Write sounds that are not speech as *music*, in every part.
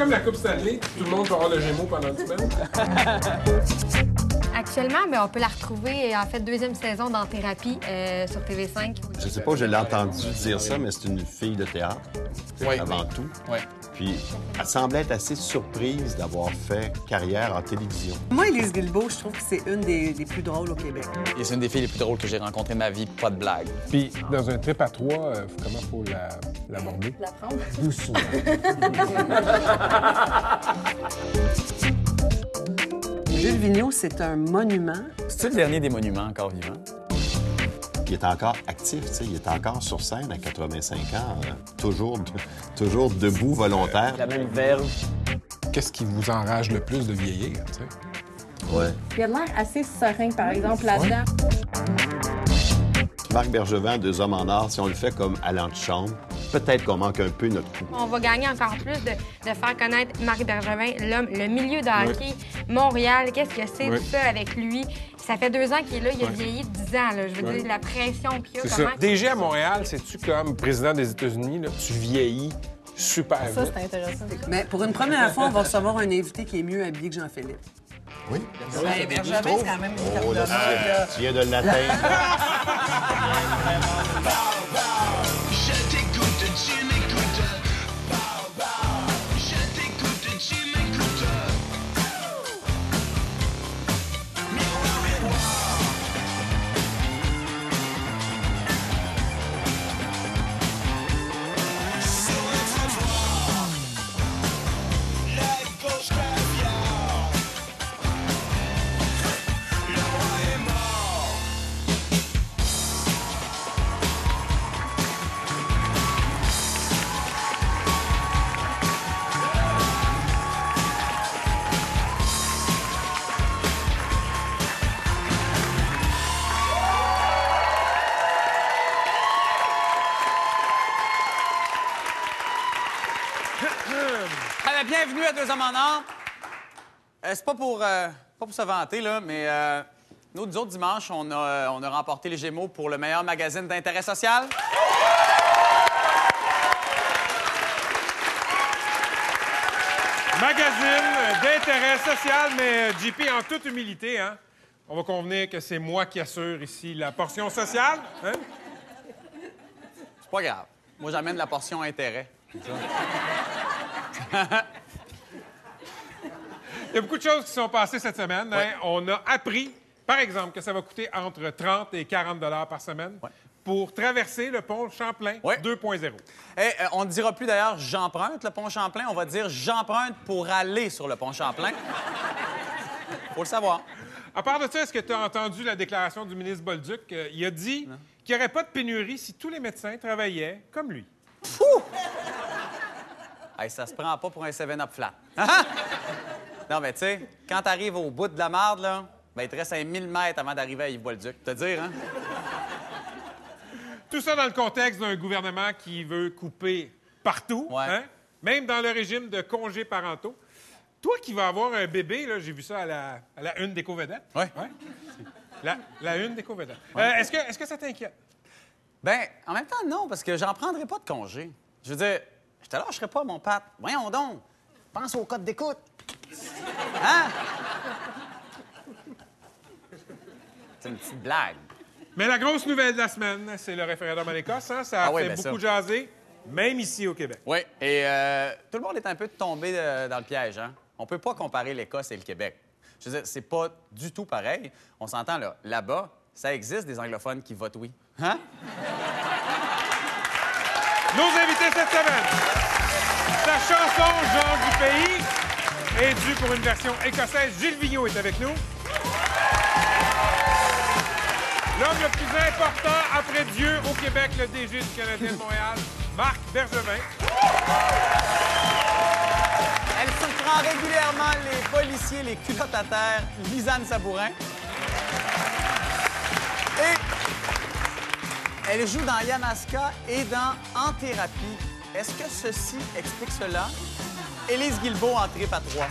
comme la Coupe Stanley, tout le monde va avoir le Gémeaux pendant une semaine. *laughs* Actuellement, ben, on peut la retrouver en fait deuxième saison dans Thérapie euh, sur TV5. Je sais pas, je l'ai entendu dire ça, mais c'est une fille de théâtre, Oui. avant tout. Oui. Puis elle semblait être assez surprise d'avoir fait carrière en télévision. Moi, Élise Guilbeault, je trouve que c'est une des, des plus drôles au Québec. Et c'est une des filles les plus drôles que j'ai rencontrées de ma vie, pas de blague. Puis, dans un trip à trois, euh, comment faut la- l'aborder? La prendre. Doucement. *laughs* Jules Vigneault, c'est un monument. C'est le dernier des monuments encore vivants? Il est encore actif, tu sais, il est encore sur scène à 85 ans, euh, toujours, toujours debout, volontaire. La même verve. Qu'est-ce qui vous enrage le plus de vieillir, tu sais? Ouais. Il a l'air assez serein, par exemple, là-dedans. Marc Bergevin, Deux hommes en or, si on le fait comme à l'antichambre, peut-être qu'on manque un peu notre coup. On va gagner encore plus de, de faire connaître Marc Bergevin, l'homme, le milieu de hockey, Montréal. Qu'est-ce que c'est Oui. tout ça avec lui? Ça fait deux ans qu'il est là, il a vieilli de 10 ans. Là. Je veux dire, la pression qu'il y a. C'est ça. DG à Montréal, c'est-tu comme président des États-Unis, là, tu vieillis super Ça, c'est intéressant. Mais pour une première fois, on va recevoir un invité qui est mieux habillé que Jean-Philippe. Oui. Bergevin, c'est quand même une Oh, là, carte de tu viens de l'atteindre. *laughs* Hommes en Or. Euh, c'est pas pour, euh, pas pour se vanter, là, mais euh, nous, nous autres, dimanche, on a, on a remporté les Gémeaux pour le meilleur magazine d'intérêt social. Magazine d'intérêt social, mais JP, en toute humilité, hein, on va convenir que c'est moi qui assure ici la portion sociale. hein? C'est pas grave. Moi, j'amène la portion intérêt. *laughs* Il y a beaucoup de choses qui sont passées cette semaine. hein. On a appris, par exemple, que ça va coûter entre 30 et 40 dollars par semaine Ouais. pour traverser le pont Champlain Ouais. 2.0. Eh, euh, on ne dira plus d'ailleurs j'emprunte le pont Champlain, on va dire j'emprunte pour aller sur le pont Champlain. *laughs* Faut le savoir. À part de ça, est-ce que tu as entendu la déclaration du ministre Bolduc? Euh, il a dit qu'il n'y aurait pas de pénurie si tous les médecins travaillaient comme lui. Hey, ça se prend pas pour un 7-up flat. *laughs* Non, mais tu sais, quand t'arrives au bout de la marde, là, ben, il te reste un 1000 mètres avant d'arriver à Yves-Bolduc. Te dire, hein? Tout ça dans le contexte d'un gouvernement qui veut couper partout, Ouais. hein? même dans le régime de congés parentaux. Toi qui vas avoir un bébé, j'ai vu ça à la, à la une des co-vedettes. Ouais. La, la une des co-vedettes. Euh, est-ce, que, est-ce que ça t'inquiète? Ben, en même temps, non, parce que j'en prendrai pas de congé. Je veux dire, je te lâcherai pas, mon Pat. Voyons donc. Pense au code d'écoute. Hein? C'est une petite blague. Mais la grosse nouvelle de la semaine, c'est le référendum en Écosse. hein? Ça a Ah oui, fait ben beaucoup ça. jaser, même ici au Québec. Oui, et euh, tout le monde est un peu tombé euh, dans le piège. Hein? On peut pas comparer l'Écosse et le Québec. Je veux dire, c'est pas du tout pareil. On s'entend, là. Là-bas, ça existe des anglophones qui votent oui. Hein? Nos invités cette semaine. Sa chanson Genre du pays est due pour une version écossaise. Gilles Vigneault est avec nous. L'homme le plus important après Dieu au Québec, le DG du Canadien de Montréal, Marc Bergevin. Elle surprend régulièrement les policiers, les culottes à terre, Lisanne Sabourin. Et elle joue dans Yamaska et dans En thérapie. Est-ce que ceci explique cela? Élise Guilbeault en trip à trois.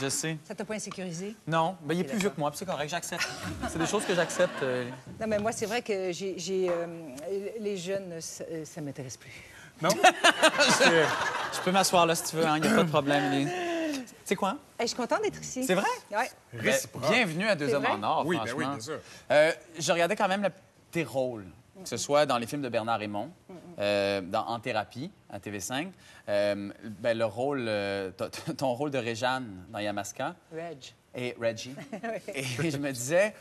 Je sais. Ça t'a pas insécurisé? Non, ben, il est plus vieux que moi, puis c'est correct, j'accepte. C'est des choses que j'accepte. euh, Non, mais moi, c'est vrai que j'ai, euh, les jeunes, ça, euh, ça m'intéresse plus. Non? *laughs* Je peux m'asseoir là si tu veux, il n'y a pas de problème. C'est quoi? Hey, je suis contente d'être ici. C'est vrai? Oui. Ben, Réciproque. bienvenue à Deux Hommes en Or, Oui, ben franchement. oui, bien sûr. Euh, je regardais quand même le- tes rôles, que ce soit dans les films de Bernard Raymond, euh, dans En thérapie, à TV5, euh, ben, le rôle, euh, ton rôle de Réjeanne dans Yamaska Reg. et Reggie. *laughs* Et je me disais,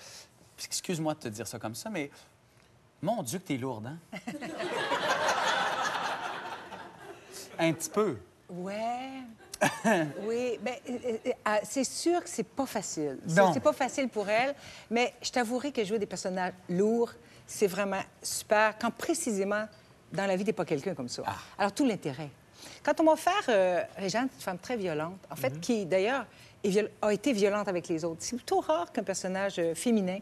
excuse-moi de te dire ça comme ça, mais mon Dieu que t'es lourde, hein? *laughs* Un petit peu. Ouais. oui, euh, ah, c'est sûr que c'est pas facile. C'est pas facile pour elle, mais je t'avouerai que jouer des personnages lourds, c'est vraiment super quand précisément dans la vie, t'es pas quelqu'un comme ça. Alors, tout l'intérêt. Quand on m'a offert euh, c'est une femme très violente, en fait, qui d'ailleurs a été violente avec les autres. C'est plutôt rare qu'un personnage euh, féminin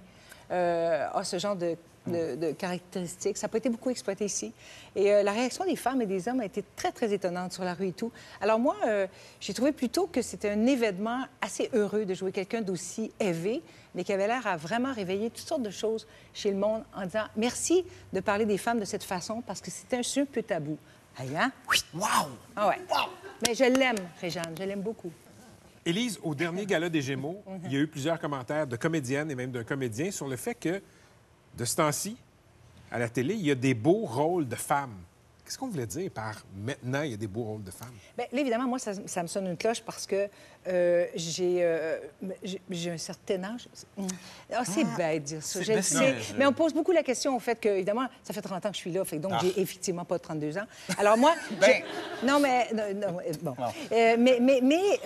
euh, a ce genre de, de- de caractéristiques. Ça n'a pas été beaucoup exploité ici. Et euh, la réaction des femmes et des hommes a été très, très étonnante sur la rue et tout. Alors moi, euh, j'ai trouvé plutôt que c'était un événement assez heureux de jouer quelqu'un d'aussi élevé, mais qui avait l'air à vraiment réveiller toutes sortes de choses chez le monde en disant merci de parler des femmes de cette façon parce que c'était un, c'est un peu tabou. Aïe, hein? Wow! Ah ouais. Mais je l'aime, Réjeanne, je l'aime beaucoup. Élise, au dernier gala des Gémeaux, il y a eu plusieurs commentaires de comédiennes et même d'un comédien sur le fait que, de ce temps-ci, à la télé, il y a des beaux rôles de femmes. Qu'est-ce qu'on voulait dire par maintenant, il y a des beaux rôles de femmes? Bien, là, évidemment, moi, ça, ça me sonne une cloche parce que euh, j'ai, euh, j'ai- j'ai un certain âge. Mm. Ah, c'est bête de dire ça, c'est- je le mais sais. non, mais je- Mais on pose beaucoup la question au fait que, évidemment, ça fait 30 ans que je suis là, fait donc Ah. j'ai effectivement pas 32 ans. Alors moi, *laughs* Ben. non, mais non, non, bon, Euh, mais mais, mais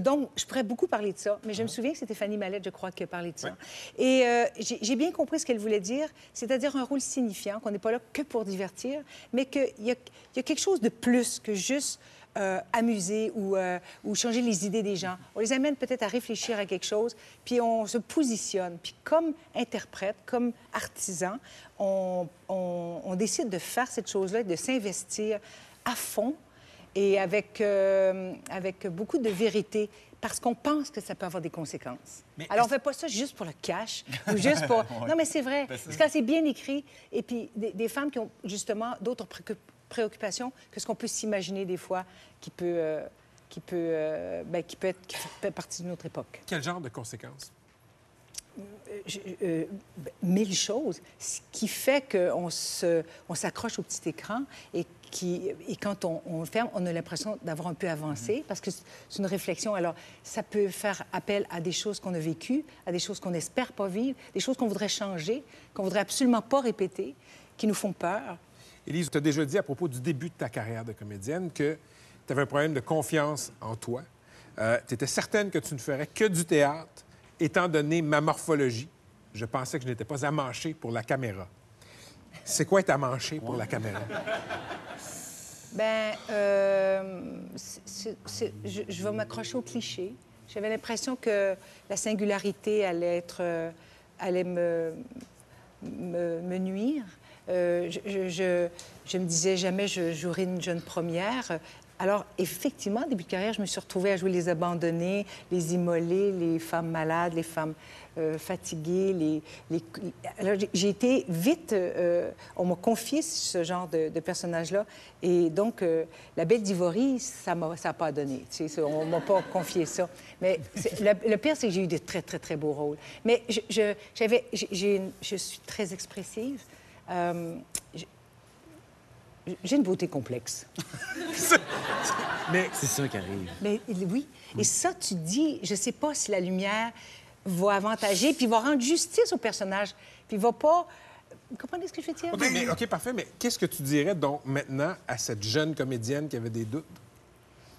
donc je pourrais beaucoup parler de ça. Mais je me souviens que c'était Fanny Mallette, je crois, qui a parlé de ça. Et j'ai j'ai bien compris ce qu'elle voulait dire, c'est-à-dire un rôle signifiant, qu'on n'est pas là que pour divertir, mais qu'il y a, il y a quelque chose de plus que juste euh, amuser ou, euh, ou changer les idées des gens. On les amène peut-être à réfléchir à quelque chose, puis on se positionne. Puis comme interprète, comme artisan, on, on- on décide de faire cette chose-là, de s'investir à fond et avec, euh, avec beaucoup de vérité, parce qu'on pense que ça peut avoir des conséquences. Alors, on ne fait pas ça juste pour le cash ou juste pour... *laughs* Non, mais c'est vrai. Parce que c'est bien écrit. Et puis, des, des femmes qui ont justement d'autres préocup- préoccupations que ce qu'on peut s'imaginer des fois qui peut, euh, qui peut, euh, ben, qui peut être qui fait partie d'une autre époque. Quel genre de conséquences? Je- euh, ben, mille choses, ce qui fait qu'on se, on s'accroche au petit écran et, qui, et quand on, on le ferme, on a l'impression d'avoir un peu avancé parce que c'est c'est une réflexion. Alors, ça peut faire appel à des choses qu'on a vécues, à des choses qu'on n'espère pas vivre, des choses qu'on voudrait changer, qu'on voudrait absolument pas répéter, qui nous font peur. Élise, tu as déjà dit à propos du début de ta carrière de comédienne que tu avais un problème de confiance en toi. tu étais certaine que tu ne ferais que du théâtre, étant donné ma morphologie. Je pensais que je n'étais pas amanchée pour la caméra. C'est quoi être amanché pour la caméra? Ben, euh, je, vais m'accrocher au cliché. J'avais l'impression que la singularité allait être, euh, allait me, me nuire. Euh, je, je- me disais jamais je jouerai une jeune première. Alors, effectivement, début de carrière, je me suis retrouvée à jouer les abandonnés, les immolés, les femmes malades, les femmes euh, fatiguées. Alors, j'ai- été vite... euh, on m'a confié ce genre de, de personnage-là. Et donc, la belle d'Ivory, ça n'a ça a pas donné. On m'a pas *laughs* confié ça. Mais le, pire, c'est que j'ai eu de très, très, très beaux rôles. Mais je suis très expressive. Euh, j'ai- une beauté complexe. Mais C'est ça qui arrive. Mais oui. Et ça, tu dis, je sais pas si la lumière va avantager, puis va rendre justice au personnage, puis va pas. Vous comprenez ce que je veux dire? OK, mais, OK, parfait. Mais qu'est-ce que tu dirais donc maintenant à cette jeune comédienne qui avait des doutes?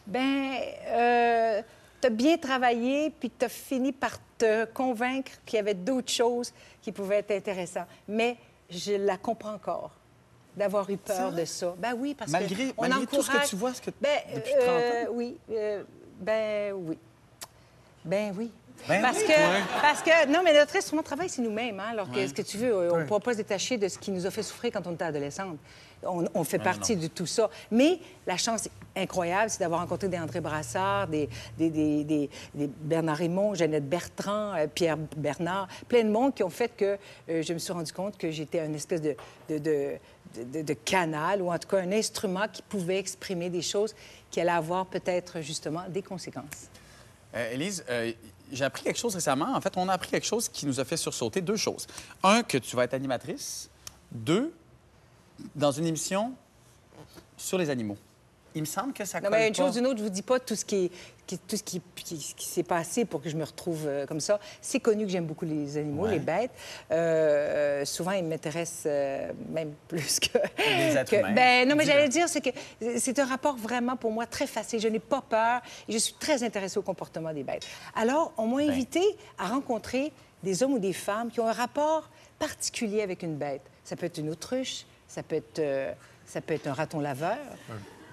Ben, euh, tu as bien travaillé, puis tu as fini par te convaincre qu'il y avait d'autres choses qui pouvaient être intéressantes. Mais je la comprends encore d'avoir eu peur de ça. Ben oui, parce Malgré- que on malgré tout ce que tu vois, ce que- ben, depuis 30 ans. euh, Oui, euh, ben oui. Ben oui. Ben parce, oui, que, ouais. parce que, non, mais notre instrument de travail, c'est nous-mêmes. Hein? Alors, Ouais. qu'est-ce que tu veux? On ne pourra pas se détacher de ce qui nous a fait souffrir quand on était adolescente. On, on fait partie de tout ça. Mais la chance incroyable, c'est d'avoir rencontré des André Brassard, des, des, des- des- des Bernard Raymond, Jeannette Bertrand, euh, Pierre Bernard, plein de monde qui ont fait que euh, je me suis rendu compte que j'étais une espèce de, de, de- de- de- de canal, ou en tout cas un instrument qui pouvait exprimer des choses qui allaient avoir peut-être justement des conséquences. Euh, Élise, euh, j'ai appris quelque chose récemment. En fait, on a appris quelque chose qui nous a fait sursauter deux choses. Un, que tu vas être animatrice. Deux, dans une émission sur les animaux. Il me semble que ça Non, colle mais une pas. chose d'une autre, je vous dis pas tout ce qui, est- tout ce qui, qui- qui s'est passé pour que je me retrouve euh, comme ça. C'est connu que j'aime beaucoup les animaux, Ouais. les bêtes. Euh, souvent, ils m'intéressent euh, même *laughs* plus que. Les êtres que- humains. Ben, non, mais j'allais dire, c'est que c'est un rapport vraiment pour moi très facile. Je n'ai pas peur et je suis très intéressée au comportement des bêtes. Alors, on Ben. m'a invité à rencontrer des hommes ou des femmes qui ont un rapport particulier avec une bête. Ça peut être une autruche, ça peut être, euh, ça peut être un raton laveur.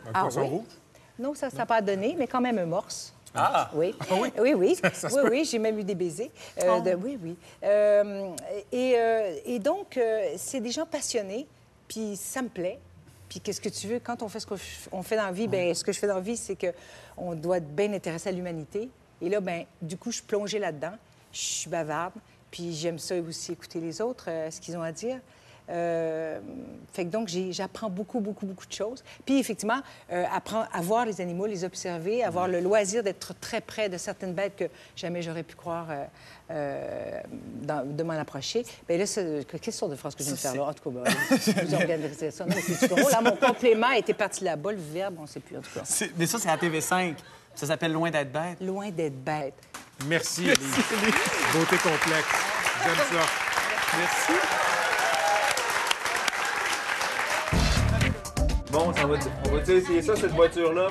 Un Ah, poisson oui. rouge? Non, ça n'a pas donné, mais quand même un morse. Ah! Oui. oui, oui. oui, *laughs* oui, j'ai même eu des baisers. Euh, de- oui, oui. Euh, et, euh, et donc, c'est des gens passionnés, puis ça me plaît. Puis qu'est-ce que tu veux, quand on fait ce qu'on fait dans la vie, ben ce que je fais dans la vie, c'est qu'on doit être bien intéressé à l'humanité. Et là, ben du coup, je suis plongée là-dedans. Je suis bavarde, puis j'aime ça aussi écouter les autres, ce qu'ils ont à dire. Euh, fait que donc, j'apprends beaucoup, beaucoup, beaucoup de choses. Puis, effectivement, euh, apprendre à voir les animaux, les observer, avoir le loisir d'être très près de certaines bêtes que jamais j'aurais pu croire euh, euh, dans- de m'en approcher. Bien là, quelle sorte de phrase que je viens de faire là? En tout cas, ben, vous organisez ça. Non, mais c'est drôle. Là, mon complément était parti là-bas, le verbe, on ne sait plus, en tout cas. Mais ça, c'est à TV5. Ça s'appelle Loin d'être bête. Loin d'être bête. Merci, Élise. Beauté complexe. J'aime ça. Merci. Bon, ça va, on va-tu essayer ça, cette voiture-là?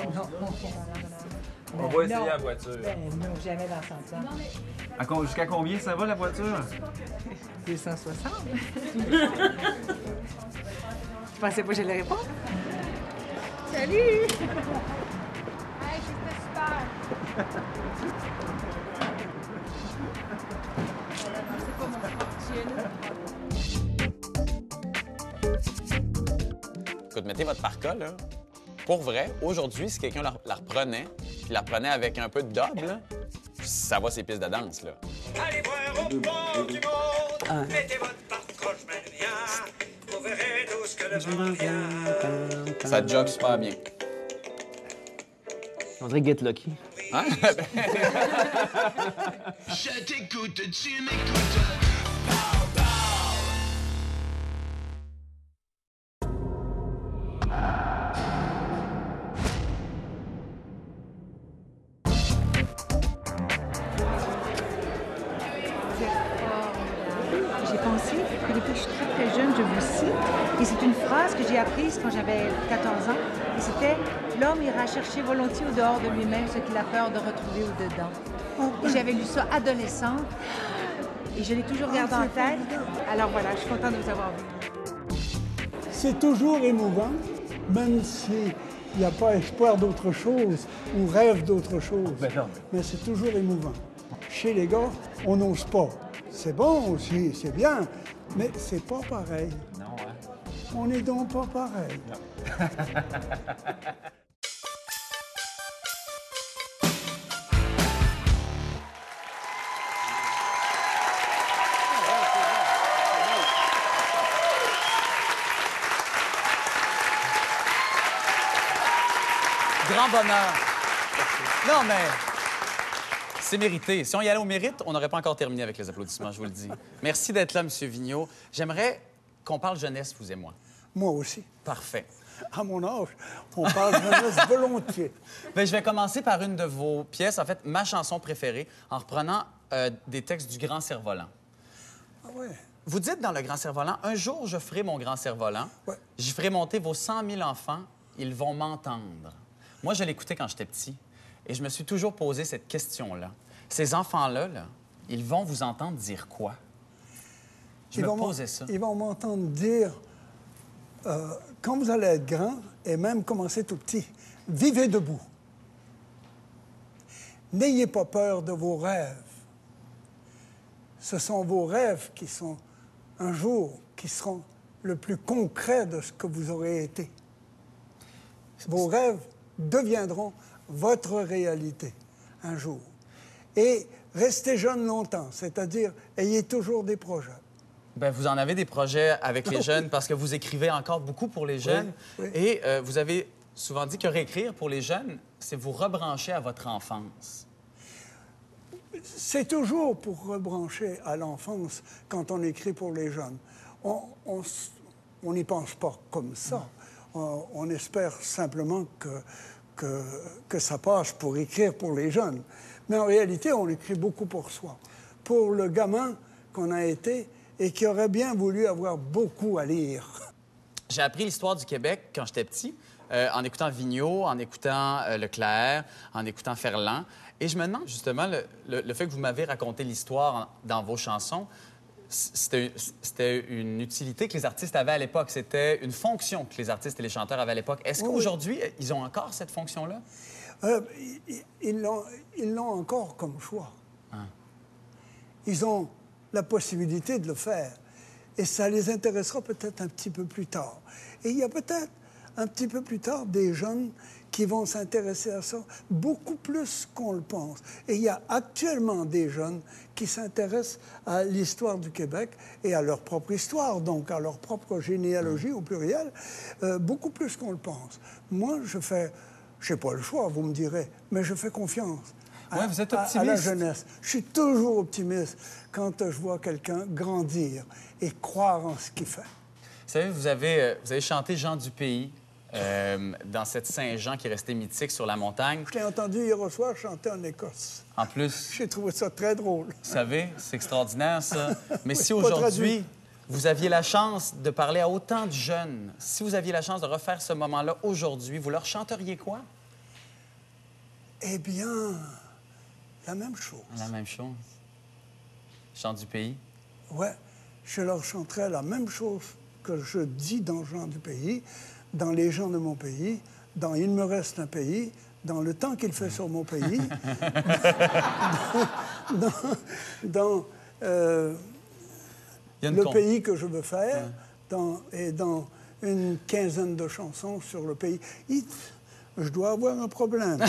On va essayer la voiture. non, jamais dans. À con- Jusqu'à combien ça va, la voiture? 260. Tu pensais pas que j'allais répondre? Salut! Hey, c'était super. Écoute, mettez votre parka, là. Pour vrai, aujourd'hui, si quelqu'un la, la reprenait, puis la reprenait avec un peu de dub, là, ça va ses pistes de danse, là. Allez voir au bord du monde, mettez votre parcoche bien, vous verrez tout ce que le vent vient. Ça jogue super bien. On dirait Get Lucky. Hein? *laughs* *laughs* Je t'écoute, tu m'écoutes. De lui-même ce qu'il a peur de retrouver au dedans. Et j'avais lu ça adolescente. Et je l'ai toujours gardé en tête. Alors voilà, je suis contente de vous avoir vu. C'est toujours émouvant, même s'il n'y a pas espoir d'autre chose ou rêve d'autre chose. Ben non. Mais c'est toujours émouvant. Chez les gars, on n'ose pas. C'est bon aussi, c'est bien, mais c'est pas pareil. Non, hein? On n'est donc pas pareil. *laughs* Grand bonheur. Non, mais c'est mérité. Si on y allait au mérite, on n'aurait pas encore terminé avec les applaudissements, je vous le dis. Merci d'être là, M. Vigneault. J'aimerais qu'on parle jeunesse, vous et moi. Moi aussi. Parfait. À mon âge, on parle jeunesse volontiers. Ben, je vais commencer par une de vos pièces, en fait, ma chanson préférée, en reprenant euh, des textes du Grand Cerf-Volant. Ah ouais. Vous dites dans le Grand Cerf-Volant, un jour je ferai mon Grand Cerf-Volant, Ouais. j'y ferai monter vos 100 000 enfants, ils vont m'entendre. Moi, je l'écoutais quand j'étais petit et je me suis toujours posé cette question-là. Ces enfants-là, là, ils vont vous entendre dire quoi? Je Ils me vont posais ça. Ils vont m'entendre dire, euh, quand vous allez être grand, et même commencer tout petit, vivez debout. N'ayez pas peur de vos rêves. ce sont vos rêves qui sont un jour, qui seront le plus concret de ce que vous aurez été. Vos rêves deviendront votre réalité un jour. Et restez jeune longtemps, c'est-à-dire ayez toujours des projets. Ben, vous en avez des projets avec les *laughs* jeunes parce que vous écrivez encore beaucoup pour les jeunes. oui. Et euh, vous avez souvent dit que réécrire pour les jeunes, c'est vous rebrancher à votre enfance. C'est toujours pour rebrancher à l'enfance quand on écrit pour les jeunes. On n'y pense pas comme ça. On, on espère simplement que, que, ça passe pour écrire pour les jeunes. Mais en réalité, on écrit beaucoup pour soi. Pour le gamin qu'on a été et qui aurait bien voulu avoir beaucoup à lire. J'ai appris l'histoire du Québec quand j'étais petit, euh, en écoutant Vigneault, en écoutant euh, Leclerc, en écoutant Ferland. Et je me demande justement, le, fait que vous m'avez raconté l'histoire dans vos chansons, c'était une utilité que les artistes avaient à l'époque. C'était une fonction que les artistes et les chanteurs avaient à l'époque. Est-ce Oui, qu'aujourd'hui, ils ont encore cette fonction-là? Euh, ils- ils l'ont- ils l'ont encore comme choix. Ils ont la possibilité de le faire. Et ça les intéressera peut-être un petit peu plus tard. Et il y a peut-être un petit peu plus tard des jeunes qui vont s'intéresser à ça beaucoup plus qu'on le pense. Et il y a actuellement des jeunes qui s'intéressent à l'histoire du Québec et à leur propre histoire, donc à leur propre généalogie au pluriel, euh, beaucoup plus qu'on le pense. Moi, je fais, je n'ai pas le choix, vous me direz, mais je fais confiance. à- Ouais, vous êtes à- À la optimiste. jeunesse. Je suis toujours optimiste quand je vois quelqu'un grandir et croire en ce qu'il fait. Vous savez, vous avez, euh, vous avez chanté Jean du Pays euh, dans cette Saint-Jean qui est resté mythique sur la montagne. Je l'ai entendu hier soir chanter en Écosse. En plus, J'ai trouvé ça très drôle. Vous savez, c'est extraordinaire, ça. *laughs* Mais si aujourd'hui, vous aviez la chance de parler à autant de jeunes, si vous aviez la chance de refaire ce moment-là aujourd'hui, vous leur chanteriez quoi? Eh bien, la même chose. La même chose. Chant du pays? Ouais, je leur chanterai la même chose que je dis dans Jean du pays, dans Les gens de mon pays, dans Il me reste un pays, dans Le temps qu'il fait sur mon pays, *laughs* dans, dans, euh, Le pays que je veux faire, dans, et dans une quinzaine de chansons sur le pays. Je dois avoir un problème. *laughs*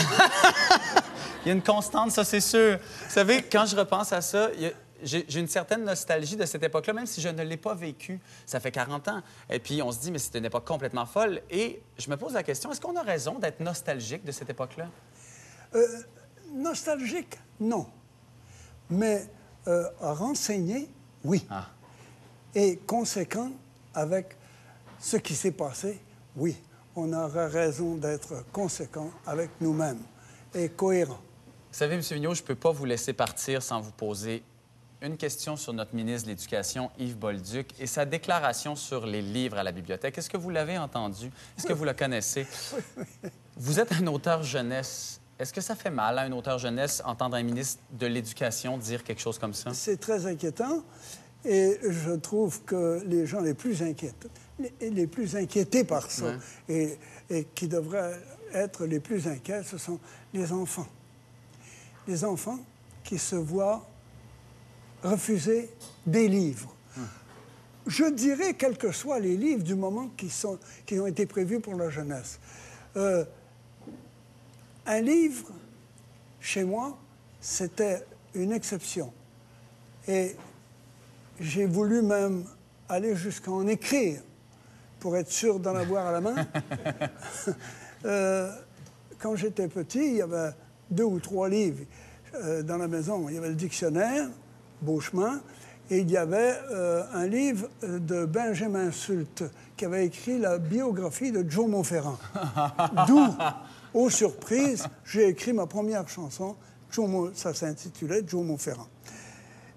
Il y a une constante, ça, c'est sûr. Vous savez, quand je repense à ça, il y a- j'ai une certaine nostalgie de cette époque-là, même si je ne l'ai pas vécu. Ça fait 40 ans. Et puis, on se dit, mais c'est une époque complètement folle. Et je me pose la question, est-ce qu'on a raison d'être nostalgique de cette époque-là? Euh, nostalgique, non. Mais euh, à renseigner, oui. Ah. Et conséquent avec ce qui s'est passé, oui. On aura raison d'être conséquent avec nous-mêmes et cohérent. Vous savez, M. Vigneault, je ne peux pas vous laisser partir sans vous poser une question sur notre ministre de l'Éducation, Yves Bolduc, et sa déclaration sur les livres à la bibliothèque. Est-ce que vous l'avez entendu? Est-ce que vous le connaissez? Vous êtes un auteur jeunesse. Est-ce que ça fait mal à un auteur jeunesse entendre un ministre de l'Éducation dire quelque chose comme ça? C'est très inquiétant et je trouve que les gens les plus inquiétés, les, les plus inquiétés par ça Ouais. et, et qui devraient être les plus inquiets, ce sont les enfants. Les enfants qui se voient refuser des livres. Je dirais, quels que soient les livres du moment qui, sont, qui ont été prévus pour la jeunesse. Euh, un livre, chez moi, c'était une exception. Et j'ai voulu même aller jusqu'à en écrire pour être sûr d'en avoir à la main. *laughs* Euh, quand j'étais petit, il y avait deux ou trois livres euh, dans la maison. Il y avait le dictionnaire, Beauchemin, et il y avait euh, un livre euh, de Benjamin Sulte qui avait écrit la biographie de Joe Montferrand. *laughs* D'où, aux surprises, j'ai écrit ma première chanson. Joe Mo- ça s'intitulait Joe Montferrand.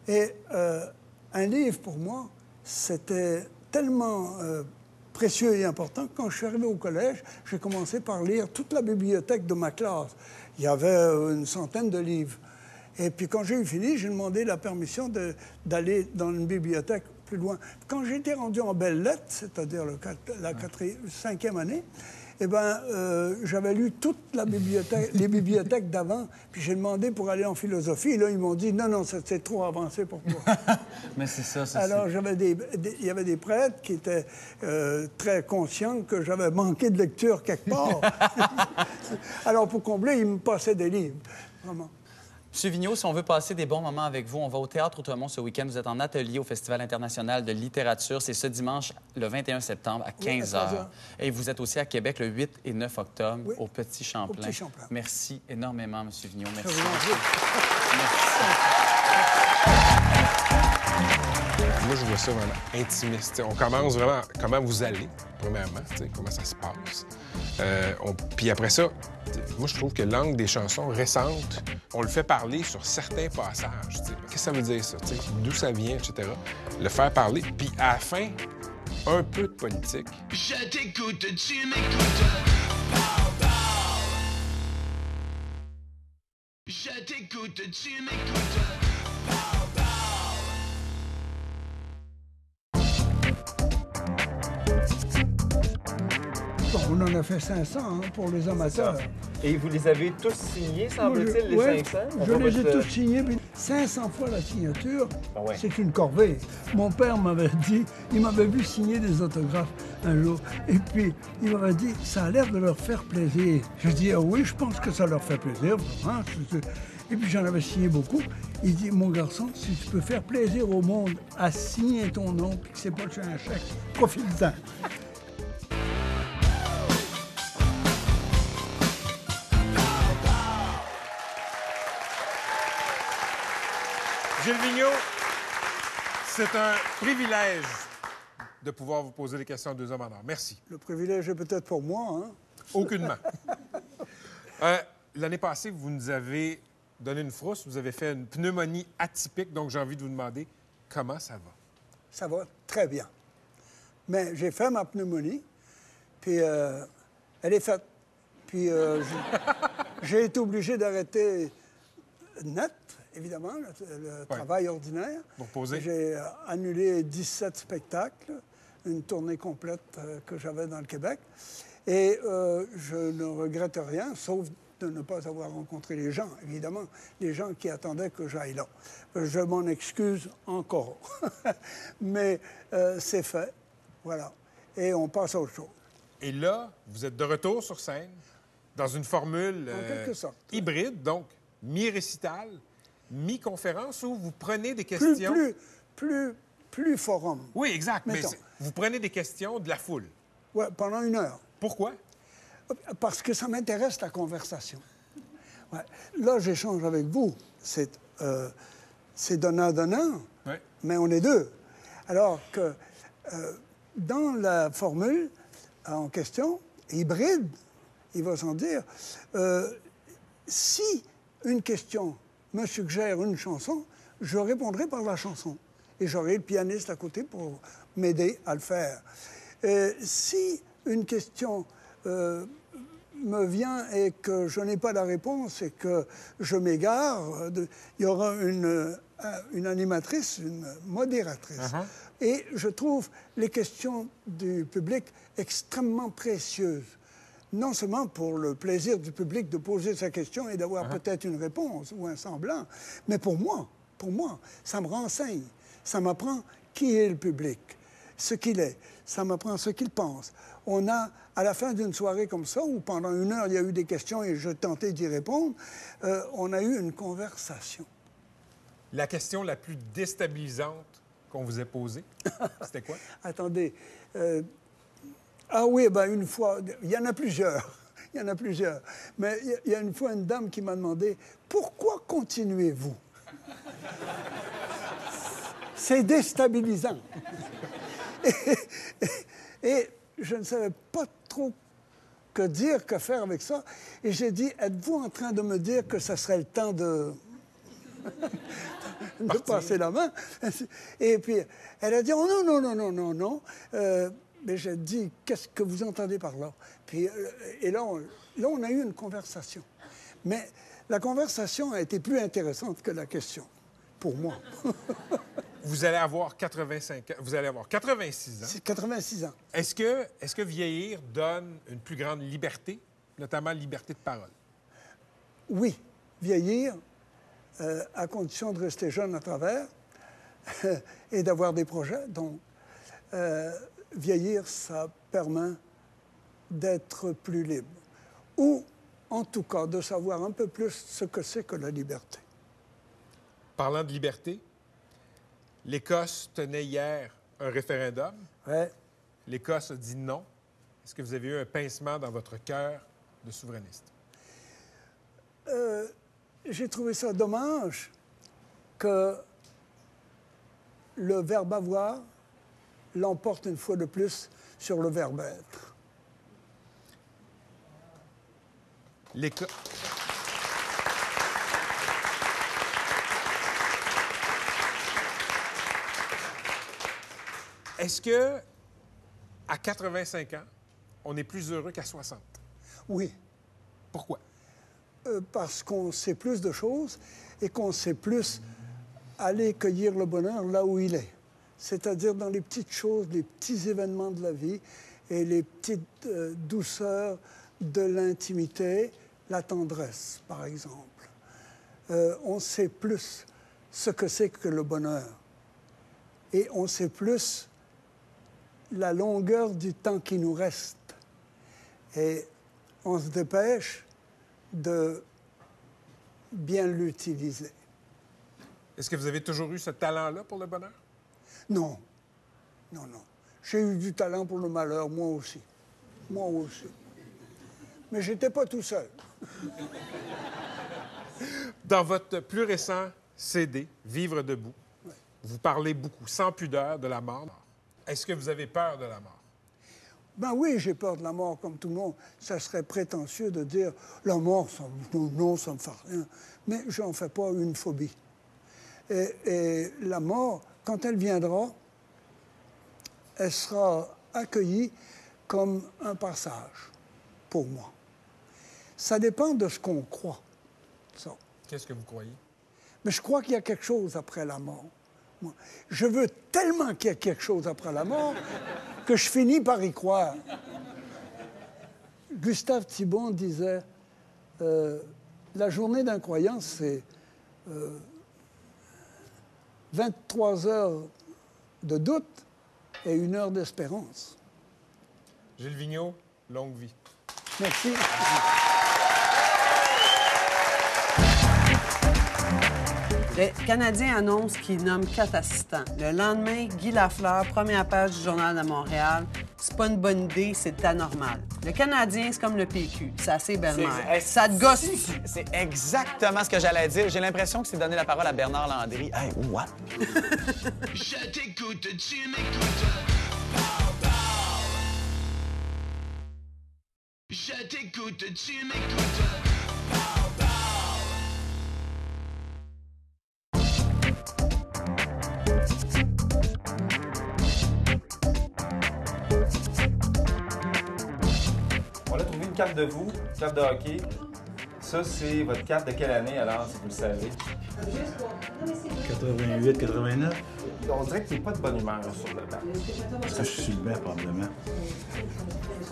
Et euh, un livre, pour moi, c'était tellement euh, précieux et important que quand je suis arrivé au collège, j'ai commencé par lire toute la bibliothèque de ma classe. Il y avait une centaine de livres. Et puis quand j'ai eu fini, j'ai demandé la permission d'aller dans une bibliothèque plus loin. Quand j'étais rendu en belles lettres, c'est-à-dire la quatrième, cinquième année, eh ben, euh, j'avais lu toute la bibliothèque, les bibliothèques d'avant, puis j'ai demandé pour aller en philosophie. Et là, ils m'ont dit non, non, c'est trop avancé pour toi. *laughs* Mais c'est ça, ça Alors, j'avais des, des- il y avait des prêtres qui étaient euh, très conscients que j'avais manqué de lecture quelque part. *laughs* *laughs* Alors, pour combler, ils me passaient des livres, vraiment. Monsieur Vigneault, si on veut passer des bons moments avec vous, on va au Théâtre Outremont ce week-end. Vous êtes en atelier au Festival international de littérature. C'est ce dimanche, le 21 septembre, à Oui, à 15 h. 15 heures. Et vous êtes aussi à Québec le 8 et 9 octobre, Oui, au Petit Champlain. Petit Champlain. Merci énormément, Monsieur Vigneault. Merci. prie. Moi, je vois ça vraiment intimiste. On commence vraiment comment vous allez, premièrement, comment ça se passe. Euh, Puis après ça, moi, je trouve que l'angle des chansons récentes, on le fait parler sur certains passages. Qu'est-ce que ça veut dire, ça? D'où ça vient, etc. Le faire parler. Puis à la fin, un peu de politique. Je t'écoute, tu m'écoutes. Je t'écoute, tu m'écoutes. En a fait 500 hein, pour les amateurs. Et vous les avez tous signés, semble-t-il, les Ouais, 500? On Je les ai euh, tous signés, mais 500 fois la signature, Ah ouais. c'est une corvée. Mon père m'avait dit, il m'avait vu signer des autographes un jour, et puis il m'avait dit, ça a l'air de leur faire plaisir. Je dis, ah oui, je pense que ça leur fait plaisir. c'est- Et puis j'en avais signé beaucoup. Il dit, mon garçon, si tu peux faire plaisir au monde à signer ton nom, puis que c'est pas sur un chèque, profite-en. Gilles Vigneault, c'est un privilège de pouvoir vous poser des questions à deux hommes en or. Merci. Le privilège est peut-être pour moi, hein. Aucunement. *laughs* Euh, L'année passée, vous nous avez donné une frousse, vous avez fait une pneumonie atypique, donc j'ai envie de vous demander comment ça va? ça va très bien. Mais j'ai fait ma pneumonie, puis euh, elle est faite. Puis euh, j'ai- j'ai été obligé d'arrêter net, évidemment, le, le travail ordinaire. Vous reposez. J'ai euh, annulé 17 spectacles, une tournée complète euh, que j'avais dans le Québec. Et euh, je ne regrette rien, sauf de ne pas avoir rencontré les gens, évidemment, les gens qui attendaient que j'aille là. Je m'en excuse encore. *laughs* Mais euh, c'est fait, voilà. Et on passe à autre chose. Et là, vous êtes de retour sur scène dans une formule euh, quelque sorte. hybride, donc mi-récital, mi-conférence, où vous prenez des questions. plus, plus, plus forum. Oui, exact. Mais Mettons. vous prenez des questions de la foule. Ouais, pendant une heure. Pourquoi? Parce que ça m'intéresse la conversation. Ouais. Là, j'échange avec vous. C'est euh, donnant-donnant, Ouais. mais on est deux. Alors que euh, dans la formule en question, hybride, il va sans dire, euh, si une question me suggère une chanson, je répondrai par la chanson. Et j'aurai le pianiste à côté pour m'aider à le faire. Euh, si une question euh, me vient et que je n'ai pas la réponse et que je m'égare, il y aura une, euh, une animatrice, une modératrice. Et je trouve les questions du public extrêmement précieuses. Non seulement pour le plaisir du public de poser sa question et d'avoir peut-être une réponse ou un semblant, mais pour moi, pour moi, ça me renseigne. Ça m'apprend qui est le public, ce qu'il est. Ça m'apprend ce qu'il pense. On a, à la fin d'une soirée comme ça, où pendant une heure, il y a eu des questions et je tentais d'y répondre, euh, on a eu une conversation. La question la plus déstabilisante qu'on vous ait posée, *laughs* c'était quoi? Attendez. euh, ah oui, ben une fois, il y en a plusieurs. *laughs* Il y en a plusieurs. Mais il y a- une fois une dame qui m'a demandé Pourquoi continuez-vous? C'est déstabilisant. *laughs* Et, et je ne savais pas trop que dire, que faire avec ça. Et j'ai dit Êtes-vous en train de me dire que ça serait le temps de *laughs* de passer la main? Et puis, elle a dit, oh non, non, non, non, non, non. Euh, mais j'ai dit, qu'est-ce que vous entendez par là? Puis, euh, et là on, là, on a eu une conversation. Mais la conversation a été plus intéressante que la question, pour moi. *laughs* Vous allez avoir 85 ans. Vous allez avoir 86 ans. C'est 86 ans. Est-ce que, est que vieillir donne une plus grande liberté, notamment liberté de parole? Oui, vieillir, euh, à condition de rester jeune à travers *laughs* et d'avoir des projets. Donc, euh, vieillir, ça permet d'être plus libre. Ou, en tout cas, de savoir un peu plus ce que c'est que la liberté. Parlant de liberté, l'Écosse tenait hier un référendum. Ouais. L'Écosse a dit non. Est-ce que vous avez eu un pincement dans votre cœur de souverainiste? Euh, J'ai trouvé ça dommage que le verbe avoir l'emporte une fois de plus sur le verbe être. Est-ce que à 85 ans, on est plus heureux qu'à 60? Oui. Pourquoi? Euh, parce qu'on sait plus de choses et qu'on sait plus aller cueillir le bonheur là où il est. C'est-à-dire dans les petites choses, les petits événements de la vie et les petites euh, douceurs de l'intimité, la tendresse, par exemple. Euh, on sait plus ce que c'est que le bonheur. Et on sait plus la longueur du temps qui nous reste. Et on se dépêche de bien l'utiliser. Est-ce que vous avez toujours eu ce talent-là pour le bonheur? Non, non, non. J'ai eu du talent pour le malheur, moi aussi. Moi aussi. Mais j'étais pas tout seul. *laughs* Dans votre plus récent CD, Vivre debout, vous parlez beaucoup, sans pudeur, de la mort. Est-ce que vous avez peur de la mort? Ben oui, j'ai peur de la mort comme tout le monde. Ça serait prétentieux de dire la mort, ça, non, non, ça me fait rien. Mais j'en fais pas une phobie. Et, et la mort, quand elle viendra, elle sera accueillie comme un passage pour moi. Ça dépend de ce qu'on croit. Ça. Qu'est-ce que vous croyez? Mais je crois qu'il y a quelque chose après la mort. Moi, je veux tellement qu'il y ait quelque chose après la mort que je finis par y croire. Gustave Thibon disait euh, La journée d'un croyant, c'est euh, 23 heures de doute et une heure d'espérance. Gilles Vigneault, longue vie. Merci. Le Canadien annonce qu'il nomme quatre assistants. Le lendemain, Guy Lafleur, première page du Journal de Montréal. C'est pas une bonne idée, c'est anormal. Le Canadien, c'est comme le PQ. C'est assez belle-mère. C'est- Ça te gosse. C'est exactement ce que j'allais dire. J'ai l'impression que c'est donner la parole à Bernard Landry. Hey, what? *laughs* Je t'écoute, tu m'écoutes. Je t'écoute, tu m'écoutes. Carte de vous, une carte de hockey. Ça, c'est votre carte de quelle année, alors, si vous le savez? 88, 89. On dirait qu'il n'y a pas de bonne humeur sur le banc. Parce que je suis le banc, probablement.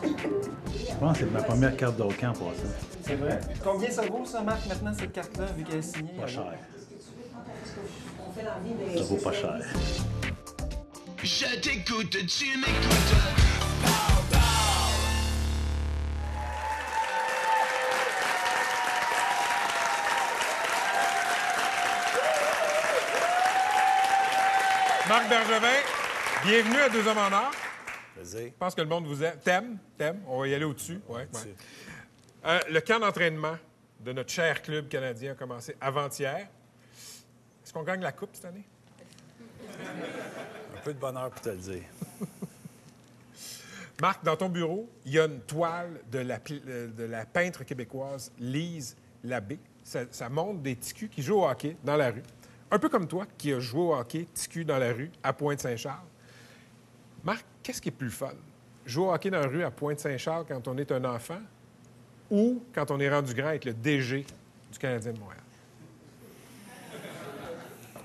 Je pense que c'est ma première carte de hockey en passant. C'est vrai? Combien ça vaut, ça, Marc, maintenant, cette carte-là, vu qu'elle est signée? Pas cher. Ça vaut pas cher. Je t'écoute, tu m'écoutes. Marc Bergevin, bienvenue à Deux Hommes en Or. Je pense que le monde vous aime. T'aime, t'aime. On va y aller au-dessus. Ouais, ouais. Euh, le camp d'entraînement de notre cher club canadien a commencé avant-hier. Est-ce qu'on gagne la coupe cette année? Un peu de bonheur pour te le dire. *laughs* Marc, dans ton bureau, il y a une toile de la, pl- euh, de la peintre québécoise Lise Labbé. Ça, ça montre des ticus qui jouent au hockey dans la rue. Un peu comme toi, qui a joué au hockey ticu dans la rue à Pointe-Saint-Charles. Marc, qu'est-ce qui est plus fun? Jouer au hockey dans la rue à Pointe-Saint-Charles quand on est un enfant ou quand on est rendu grand avec le DG du Canadien de Montréal?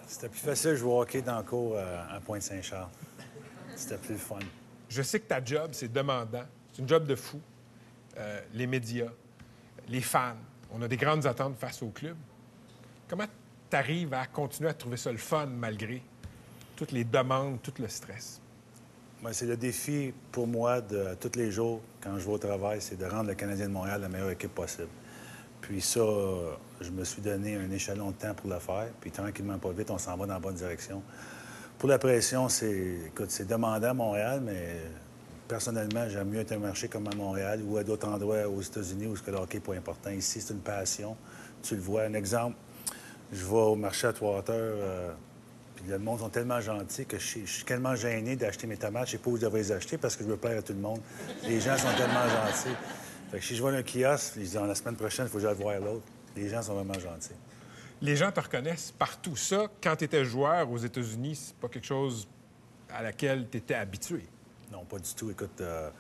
C'était plus facile de jouer au hockey dans le cours euh, à Pointe-Saint-Charles. C'était plus fun. Je sais que ta job, c'est demandant. C'est une job de fou. Euh, les médias, les fans, on a des grandes attentes face au club. Comment tu arrives à continuer à trouver ça le fun malgré toutes les demandes, tout le stress? Moi, c'est le défi pour moi de tous les jours, quand je vais au travail, c'est de rendre le Canadien de Montréal la meilleure équipe possible. Puis ça, je me suis donné un échelon de temps pour le faire. Puis tranquillement, pas vite, on s'en va dans la bonne direction. Pour la pression, c'est, écoute, c'est demandant à Montréal, mais personnellement, j'aime mieux être un marché comme à Montréal ou à d'autres endroits aux États-Unis où ce que le hockey n'est pas important. Ici, c'est une passion. Tu le vois. Un exemple, je vais au marché à Trois-Heures, euh, puis le monde sont tellement gentils que je suis, je suis tellement gêné d'acheter mes tomates. Je sais pas où je devrais les acheter parce que je veux plaire à tout le monde. Les gens sont tellement gentils. Fait que si je vois un kiosque, ils disent la semaine prochaine, il faut que j'aille voir l'autre. Les gens sont vraiment gentils. Les gens te reconnaissent partout. Ça, quand tu étais joueur aux États-Unis, c'est pas quelque chose à laquelle tu étais habitué? Non, pas du tout. Écoute, euh,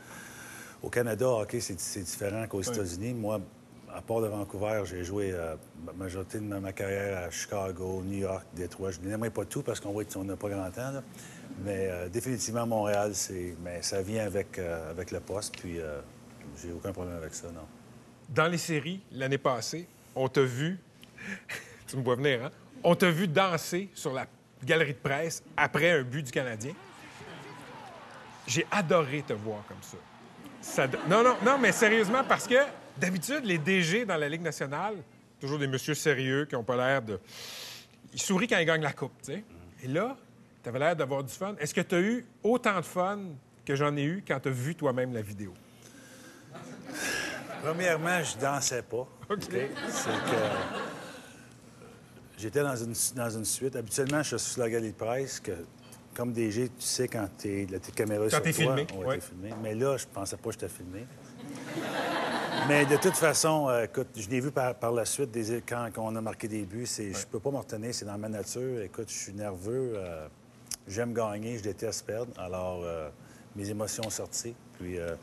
au Canada, hockey, c'est c'est différent qu'aux États-Unis. Moi, à part de Vancouver, j'ai joué euh, la majorité de ma, carrière à Chicago, New York, Détroit. Je n'aimerais pas tout parce qu'on voit qu'on n'a pas grand temps. Mais euh, définitivement, Montréal, c'est, mais ça vient avec, euh, avec le poste. Puis j'ai aucun problème avec ça, non. Dans les séries, l'année passée, on t'a vu. *laughs* tu me vois venir, hein? On t'a vu danser sur la galerie de presse après un but du Canadien. J'ai adoré te voir comme ça. Non, non, non, mais sérieusement, parce que d'habitude, les DG dans la Ligue nationale, toujours des messieurs sérieux qui n'ont pas l'air de. Ils sourient quand ils gagnent la coupe, tu sais. Et là, tu avais l'air d'avoir du fun. Est-ce que tu as eu autant de fun que j'en ai eu quand tu as vu toi-même la vidéo? Premièrement, je dansais pas. *laughs* OK? C'est que j'étais dans une, dans une suite. Habituellement, je suis sur la galerie de presse que, comme DG, tu sais quand t'es, la tes caméras Quand sur toi. filmé, Ouais, ouais. filmé. Mais là, je pensais pas que j'étais filmé. Mais de toute façon, euh, écoute, je l'ai vu par, par la suite des, quand, quand on a marqué des buts. C'est, Je peux pas me retenir, c'est dans ma nature. Écoute, je suis nerveux. euh, j'aime gagner, je déteste perdre. Alors, euh, mes émotions sont sorties. Puis, euh,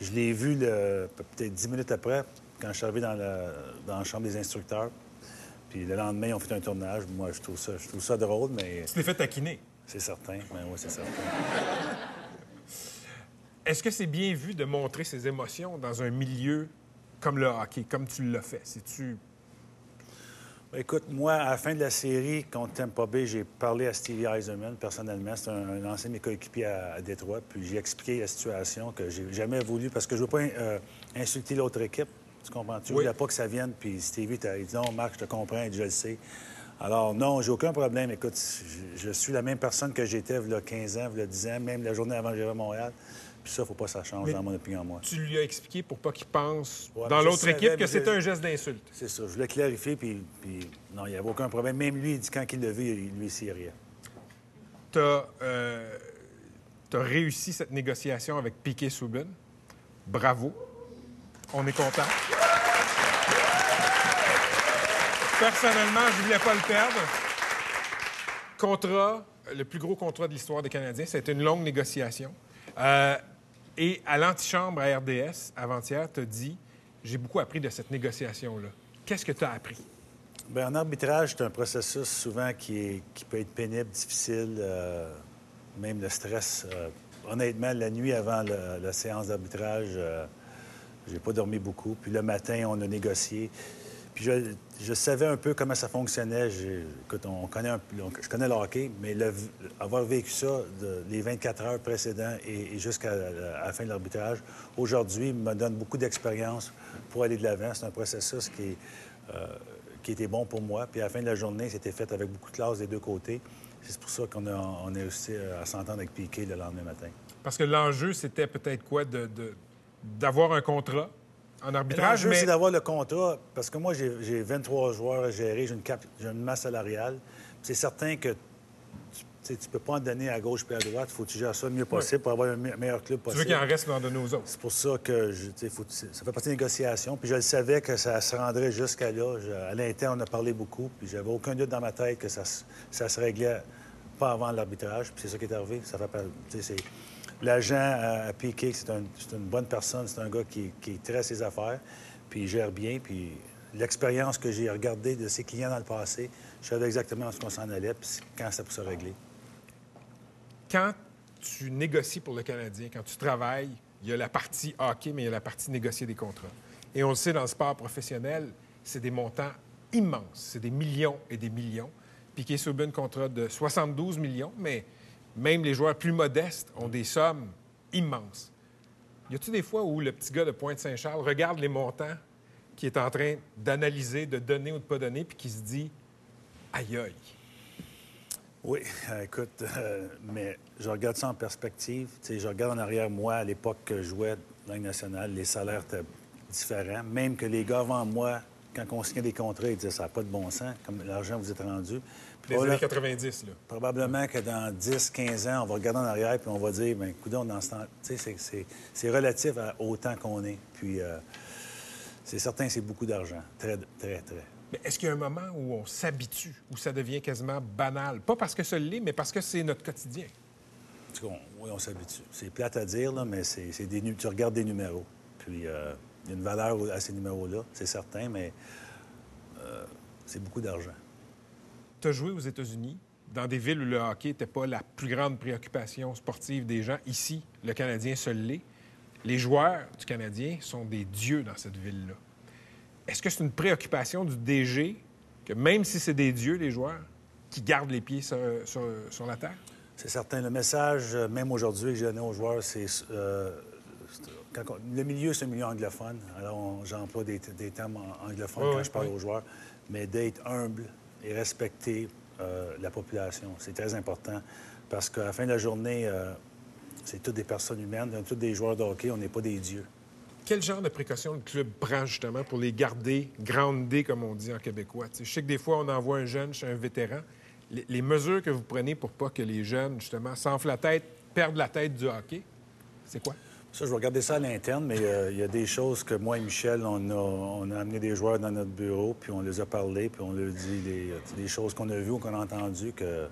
je l'ai vu le- peut-être dix minutes après, quand je suis arrivé dans la, dans la chambre des instructeurs. Puis le lendemain, ils ont fait un tournage. Moi, je trouve ça, je trouve ça drôle, mais Tu t'es fait taquiner. c'est certain. Ben oui, c'est certain. Est-ce que c'est bien vu de montrer ses émotions dans un milieu comme le hockey, comme tu l'as fait? C'est-tu. Ben, Écoute, moi, à la fin de la série contre Tampa Bay, j'ai parlé à Stevie Eiserman personnellement. C'est un, un ancien de mes coéquipiers à, à Détroit. Puis j'ai expliqué la situation que j'ai jamais voulu parce que je veux pas euh, insulter l'autre équipe. Tu comprends-tu? Je Oui. voulais pas que ça vienne. Puis Stevie t'a dit non, Marc, je te comprends, je le sais. Alors, non, j'ai aucun problème. Écoute, je, je suis la même personne que j'étais il y a 15 ans, il y a 10 ans, même la journée avant que j'arrive à Montréal. Puis ça, faut pas que ça change Mais- dans mon opinion, moi. Tu lui as expliqué pour pas qu'il pense Ouais, dans l'autre équipe que c'était un geste d'insulte. C'est ça. Je voulais clarifier, puis, puis non, il n'y avait aucun problème. Même lui, il dit quand il l'a vu, il- lui, il rien. Tu as, réussi cette négociation avec Piquet Souben. Bravo. On est content. Personnellement, je voulais pas le perdre. Contrat, le plus gros contrat de l'histoire des Canadiens. C'était une longue négociation. Euh, et à l'antichambre à RDS, avant-hier, tu as dit J'ai beaucoup appris de cette négociation-là. Qu'est-ce que tu as appris? Bien, en arbitrage, c'est un processus souvent qui, est- qui peut être pénible, difficile, euh, même le stress. euh, honnêtement, la nuit avant la séance d'arbitrage, euh, j'ai pas dormi beaucoup. Puis le matin, on a négocié. Puis je, savais un peu comment ça fonctionnait. Écoute, on connaît un je connais le hockey, mais avoir vécu ça les 24 heures précédentes et, jusqu'à la, fin de l'arbitrage, aujourd'hui, me donne beaucoup d'expérience pour aller de l'avant. C'est un processus euh, qui était bon pour moi. Puis à la fin de la journée, c'était fait avec beaucoup de classe des deux côtés. C'est pour ça qu'on a, on a réussi à s'entendre avec Piquet le lendemain matin. Parce que l'enjeu, c'était peut-être quoi de- d'avoir un contrat en arbitrage, mais c'est d'avoir le contrat, parce que moi, j'ai j'ai 23 joueurs à gérer, j'ai une, cap- une masse salariale. C'est certain que tu ne peux pas en donner à gauche et à droite. Il faut que tu gères ça le mieux possible pour avoir un me- meilleur club tu possible. veux qu'il en reste d'en donner aux autres. C'est pour ça que je, tu sais, faut- ça fait partie des négociations. Puis je le savais que ça se rendrait jusqu'à là. Je- à l'interne, on a parlé beaucoup. Puis j'avais aucun doute dans ma tête que ça, se- ça se réglait pas avant l'arbitrage. Puis c'est ça qui est arrivé. Ça fait, L'agent à, à c'est un- c'est une bonne personne. C'est un gars qui, à ses affaires. Puis il gère bien. Puis l'expérience que j'ai regardée de ses clients dans le passé, Je savais exactement où on s'en allait, puis quand ça peut se régler. Quand tu négocies pour le Canadien, quand tu travailles, il y a la partie hockey, mais il y a la partie négocier des contrats. Et on le sait, dans le sport professionnel, c'est des montants immenses. C'est des millions et des millions. Piqué Subban, contrat de 72 millions, mais même les joueurs plus modestes ont des sommes immenses. Y a-t-il des fois où le petit gars de Pointe-Saint-Charles regarde les montants qu'il est en train d'analyser, de donner ou de pas donner, puis qui se dit aïe aïe? Oui, euh, écoute, euh, mais je regarde ça en perspective. Je regarde en arrière, moi, à l'époque que je jouais dans nationale, les salaires étaient différents. Même que les gars avant moi, quand on signait des contrats, ils disaient ça n'a pas de bon sens, comme l'argent vous êtes rendu. Voilà. années 90, là. Probablement que dans 10, 15 ans, on va regarder en arrière puis on va dire, ce temps, tu sais, c'est- relatif à- au temps qu'on est. Puis, euh, c'est certain que c'est beaucoup d'argent. Très, très, très. Mais est-ce qu'il y a un moment où on s'habitue, où ça devient quasiment banal? Pas parce que ça l'est, mais parce que c'est notre quotidien. En on- oui, on s'habitue. C'est plate à dire, là, mais c'est des, tu regardes des numéros. Puis, euh, il y a une valeur à ces numéros-là, c'est certain, mais euh, c'est beaucoup d'argent. Tu as joué aux États-Unis, dans des villes où le hockey n'était pas la plus grande préoccupation sportive des gens. Ici, le Canadien se l'est. Les joueurs du Canadien sont des dieux dans cette ville-là. Est-ce que c'est une préoccupation du DG que même si c'est des dieux, les joueurs, qui gardent les pieds sur, sur- sur la terre? C'est certain. Le message, euh, même aujourd'hui, que j'ai donné aux joueurs, c'est. euh, le milieu, c'est un milieu anglophone. Alors, j'emploie des, des termes anglophones quand je parle aux joueurs. Mais d'être humble et respecter euh, la population, c'est très important. Parce qu'à la fin de la journée, euh, c'est toutes des personnes humaines, tous des joueurs de hockey, on n'est pas des dieux. Quel genre de précautions le club prend justement pour les garder groundés, comme on dit en québécois? Tu sais, je sais que des fois, on envoie un jeune chez un vétéran. Les, les mesures que vous prenez pour pas que les jeunes, justement, s'enflent la tête, perdent la tête du hockey, c'est quoi? Ça, je vais regarder ça à l'interne, mais euh, il y a des choses que moi et Michel, on a, amené des joueurs dans notre bureau, puis on les a parlé, puis on leur dit des, choses qu'on a vues ou qu'on a entendues, que,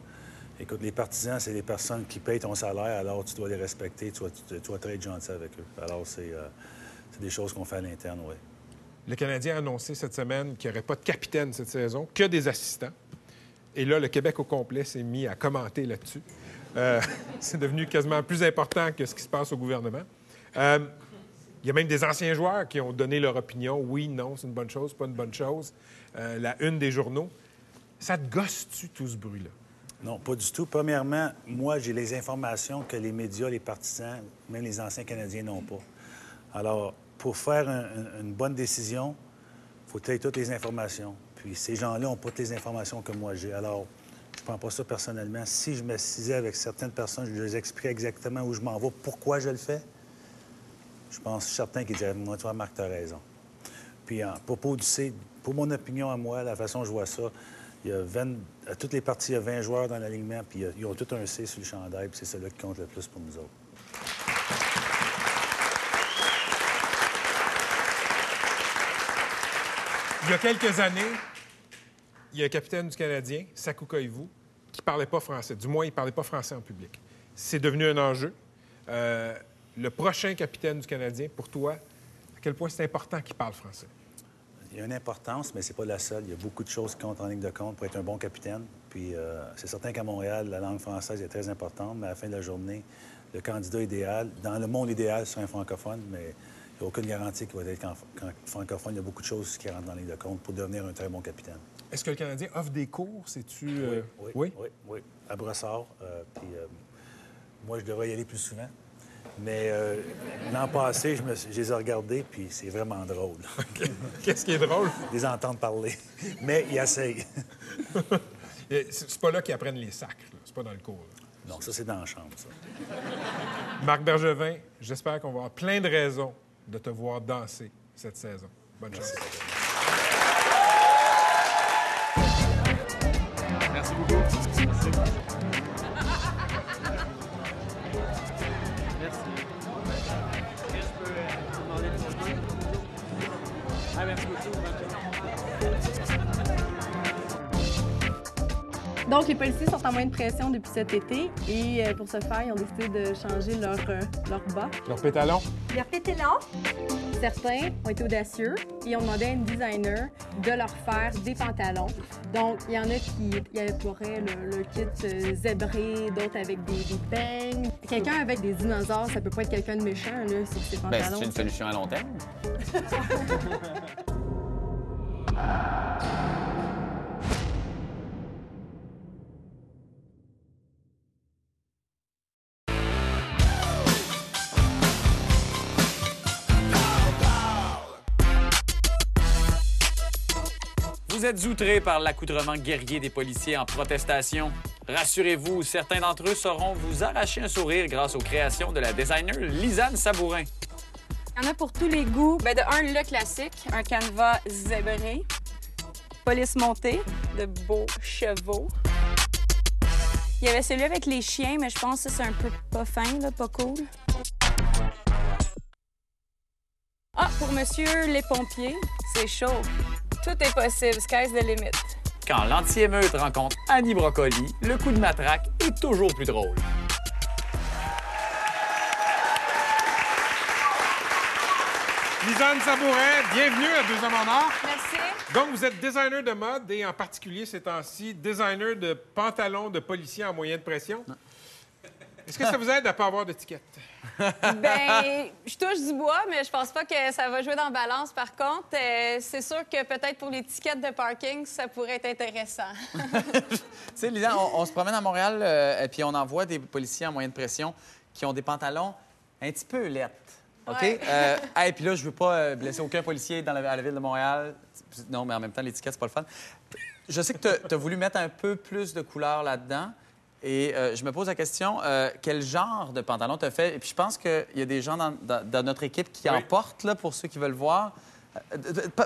écoute, les partisans, c'est des personnes qui payent ton salaire, alors tu dois les respecter, tu dois, tu, tu être gentil avec eux. Alors, c'est euh, c'est des choses qu'on fait à l'interne, oui. Le Canadien a annoncé cette semaine qu'il n'y aurait pas de capitaine cette saison, que des assistants. Et là, le Québec au complet s'est mis à commenter là-dessus. Euh, *laughs* c'est devenu quasiment plus important que ce qui se passe au gouvernement. Euh, il y a même des anciens joueurs qui ont donné leur opinion. Oui, non, c'est une bonne chose, pas une bonne chose. Euh, la une des journaux. Ça te gosse-tu, tout ce bruit-là? Non, pas du tout. Premièrement, moi, j'ai les informations que les médias, les partisans, même les anciens Canadiens n'ont pas. Alors, pour faire un- un- une bonne décision, il faut avoir toutes les informations. Puis ces gens-là n'ont pas toutes les informations que moi j'ai. Alors, je ne prends pas ça personnellement. Si je m'assisais avec certaines personnes, je leur expliquais exactement où je m'en vais, pourquoi je le fais, je pense certain qu'ils diraient, moi, toi, Marc, tu as raison. Puis, en propos du C, pour mon opinion à moi, la façon dont je vois ça, il y a 20, à toutes les parties, il y a 20 joueurs dans l'alignement, puis ils ont tout un C sur le chandail, puis c'est celui qui compte le plus pour nous autres. Il y a quelques années, il y a un capitaine du Canadien, Sakou qui ne parlait pas français. Du moins, il ne parlait pas français en public. C'est devenu un enjeu. Euh, le prochain capitaine du Canadien, pour toi, à quel point c'est important qu'il parle français? Il y a une importance, mais c'est pas la seule. Il y a beaucoup de choses qui comptent en ligne de compte pour être un bon capitaine. Puis euh, c'est certain qu'à Montréal, la langue française est très importante, mais à la fin de la journée, le candidat idéal, dans le monde idéal, c'est un francophone, mais il n'y a aucune garantie qu'il va être francophone. Il y a beaucoup de choses qui rentrent en ligne de compte pour devenir un très bon capitaine. Est-ce que le Canadien offre des cours? C'est-tu. euh, Oui, oui, oui, oui. À Brossard. euh, puis moi, je devrais y aller plus souvent. Mais euh, l'an passé, je, me suis- je les ai regardés, puis c'est vraiment drôle. *laughs* Qu'est-ce qui est drôle? Les entendre parler. Mais ils essayent. *laughs* C'est pas là qu'ils apprennent les sacres, c'est pas dans le cours. là. Non, ça, c'est dans la chambre, ça. Marc Bergevin, j'espère qu'on va avoir plein de raisons de te voir danser cette saison. Bonne chance. Policiers sont en moyenne pression depuis cet été et euh, pour ce faire, ils ont décidé de changer leur, euh, leur bas. Leur pétalon. Leur pétalon? Certains ont été audacieux et ont demandé à une designer de leur faire des pantalons. Donc, il y en a qui y le, le kit euh, zébré, d'autres avec des, des beignes. Quelqu'un avec des dinosaures, ça peut pas être quelqu'un de méchant, là, c'est que ces Ben, pantalons. c'est une solution à long terme. *laughs* Vous êtes outrés par l'accoutrement guerrier des policiers en protestation. Rassurez-vous, certains d'entre eux sauront vous arracher un sourire grâce aux créations de la designer Lisanne Sabourin. Il y en a pour tous les goûts. Ben, de un, le classique, un canevas zébré. Police montée, de beaux chevaux. Il y avait celui avec les chiens, mais je pense que c'est un peu pas fin, pas cool. Ah, pour monsieur les pompiers, c'est chaud. Tout est possible, sky's the limit. Quand l'anti-émeute rencontre Annie Brocoli, le coup de matraque est toujours plus drôle. Lisanne Sabouret, bienvenue à Deux Hommes en Or. Merci. Donc, vous êtes designer de mode et en particulier ces temps-ci, designer de pantalons de policiers en moyenne pression. Est-ce que ça vous aide à ne pas avoir d'étiquette? *laughs* Ben, je touche du bois, mais je pense pas que ça va jouer dans la balance. Par contre, euh, c'est sûr que peut-être pour l'étiquette de parking, ça pourrait être intéressant. *laughs* Tu sais, Lisa, on, on se promène à Montréal euh, et puis on en voit des policiers en moyenne pression qui ont des pantalons un petit peu lettres. OK? Ouais. Euh, hey, puis là, je veux pas blesser aucun policier dans la, à la ville de Montréal. Non, mais en même temps, l'étiquette, c'est pas le fun. Je sais que tu as voulu mettre un peu plus de couleur là-dedans. Et euh, je me pose la question, euh, quel genre de pantalon tu as fait? Et puis je pense qu'il y a des gens dans, dans- dans notre équipe qui en Oui. portent, là, pour ceux qui veulent voir. Euh,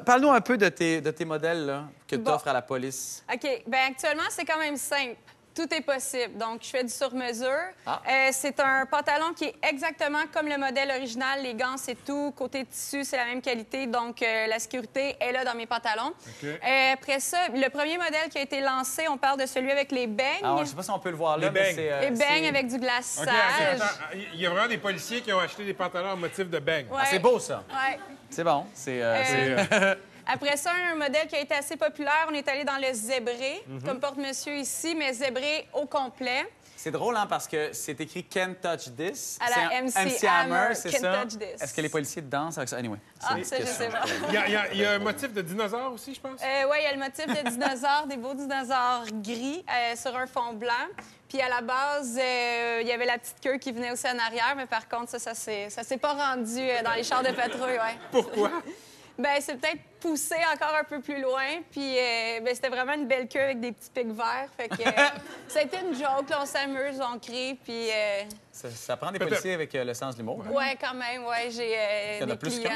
Parle-nous un peu de tes, de tes modèles là, que tu offres à la police. OK. Bien, actuellement, c'est quand même simple. Tout est possible. Donc, je fais du sur-mesure. Ah. Euh, c'est un pantalon qui est exactement comme le modèle original. Les gants, c'est tout. Côté tissu, c'est la même qualité. Donc, euh, la sécurité est là dans mes pantalons. Euh, après ça, le premier modèle qui a été lancé, on parle de celui avec les beignes. Alors, je sais pas si on peut le voir là, Les mais beignes. c'est... euh, les beignes c'est- avec du glaçage. OK, OK, attends. Il y a vraiment des policiers qui ont acheté des pantalons en motif de beigne. Ouais. Ah, c'est beau, ça. Ouais. C'est bon. C'est... *laughs* c'est- Après ça, un modèle qui a été assez populaire, on est allé dans le zébré, Mhm. comme porte-monsieur ici, mais zébré au complet. C'est drôle, hein, parce que c'est écrit Can't touch this. À la C'est MC Hammer, c'est Can't ça? touch this. Est-ce que les policiers dansent avec ça? Anyway. Ah, c'est ça, je sais pas. Il y, a, il y a- il y a un motif de dinosaure aussi, je pense? Euh, oui, il y a le motif de dinosaures, des beaux dinosaures gris euh, sur un fond blanc. Puis à la base, euh, il y avait la petite queue qui venait aussi en arrière, mais par contre, ça, ça s'est ça s'est pas rendu euh, dans les chars de patrouille, ouais. Pourquoi? Ben, c'est peut-être poussé encore un peu plus loin. Puis euh, ben, c'était vraiment une belle queue avec des petits pics verts. Fait que euh, *laughs* ça a été une joke, là, on s'amuse, on crie, puis euh, Ça, ça prend des policiers avec euh, le sens de l'humour. hein? ouais, quand même, ouais, j'ai euh, Il y en a des plus clients.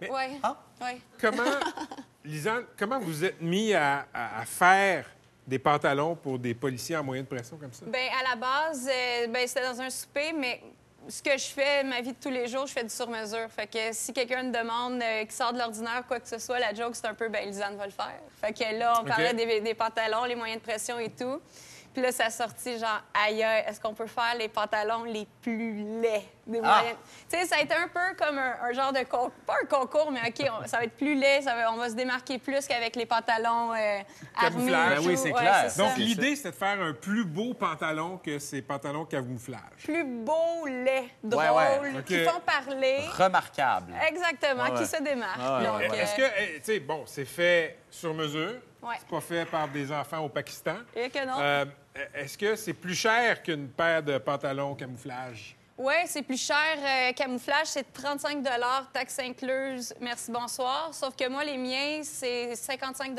Mais- Ouais, Ah. ouais. Comment, *laughs* Lisanne, comment vous êtes mis à, à- à faire des pantalons pour des policiers en moyenne pression comme ça? Ben à la base, euh, ben, c'était dans un souper, mais ce que je fais, ma vie de tous les jours, je fais du sur-mesure. Fait que si quelqu'un me demande euh, qui sort de l'ordinaire, quoi que ce soit, la joke, c'est un peu, ben Lisanne va le faire. Fait que là, on parlait des, des pantalons, les moyens de pression et tout. Puis là, ça a sorti genre, aïe, aïe, est-ce qu'on peut faire les pantalons les plus laids des Ah! Tu sais, ça a été un peu comme un, un genre de concours, pas un concours, mais OK, on- ça va être plus laid, ça va- on va se démarquer plus qu'avec les pantalons euh, armés. Ben oui, c'est Ouais, clair. Donc, l'idée, c'était de faire un plus beau pantalon que ces pantalons camouflage. plus drôles, Ouais, ouais. qui font parler. Remarquable. Exactement, Ouais, ouais. qui se démarquent. Ah Donc. Est-ce que, euh, eh, tu sais, bon, c'est fait sur mesure. Ouais. C'est pas fait par des enfants au Pakistan. Et que non? Euh, Est-ce que c'est plus cher qu'une paire de pantalons camouflage? Oui, c'est plus cher. euh, camouflage, c'est 35 taxes incluses. Merci, bonsoir. Sauf que moi, les miens, c'est 55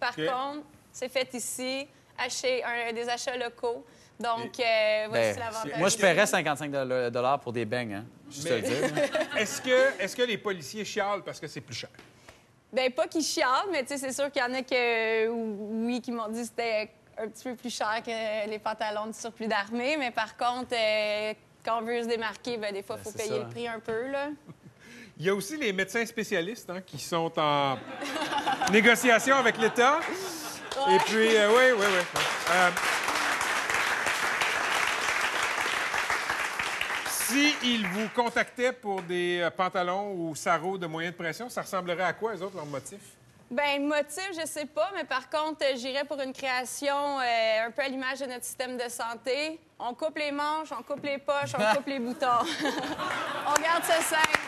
Par contre, c'est fait ici, acheter un- des achats locaux. Donc, euh, Ben, voici l'avantage. moi, je paierais 55 dollars pour des beignes, hein. Juste te le dire. *laughs* Est-ce que, est que les policiers chialent parce que c'est plus cher? Ben pas qu'ils chialent, mais tu sais, c'est sûr qu'il y en a que, oui, qui m'ont dit que c'était un petit peu plus cher que les pantalons de surplus d'armée. Mais par contre, euh, quand on veut se démarquer, ben des fois, il faut c'est payer ça. le prix un peu, là. Il y a aussi les médecins spécialistes hein, qui sont en *laughs* négociation avec l'État. Et puis, euh, oui, oui, oui. Euh, si ils vous contactaient pour des euh, pantalons ou sarraux de moyenne pression, ça ressemblerait à quoi, eux autres, leur motif? Ben, motif, je sais pas, mais par contre, euh, j'irais pour une création euh, un peu à l'image de notre système de santé. On coupe les manches, on coupe les poches, on *laughs* coupe les boutons. *laughs* on garde ça simple.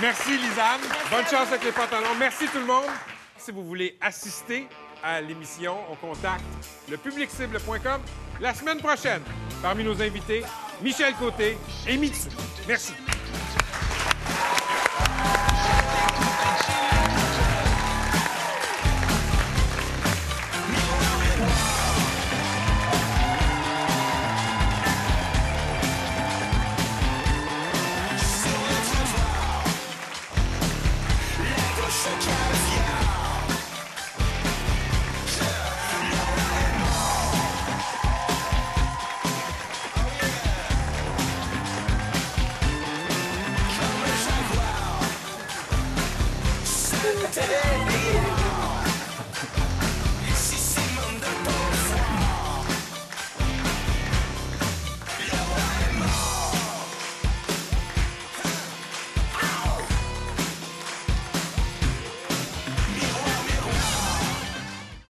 Merci, Lisanne. Bonne chance avec les pantalons. Merci, tout le monde. Si vous voulez assister à l'émission, on contacte le publiccible.com la semaine prochaine. Parmi nos invités, Michel Côté et Mitsu. Merci.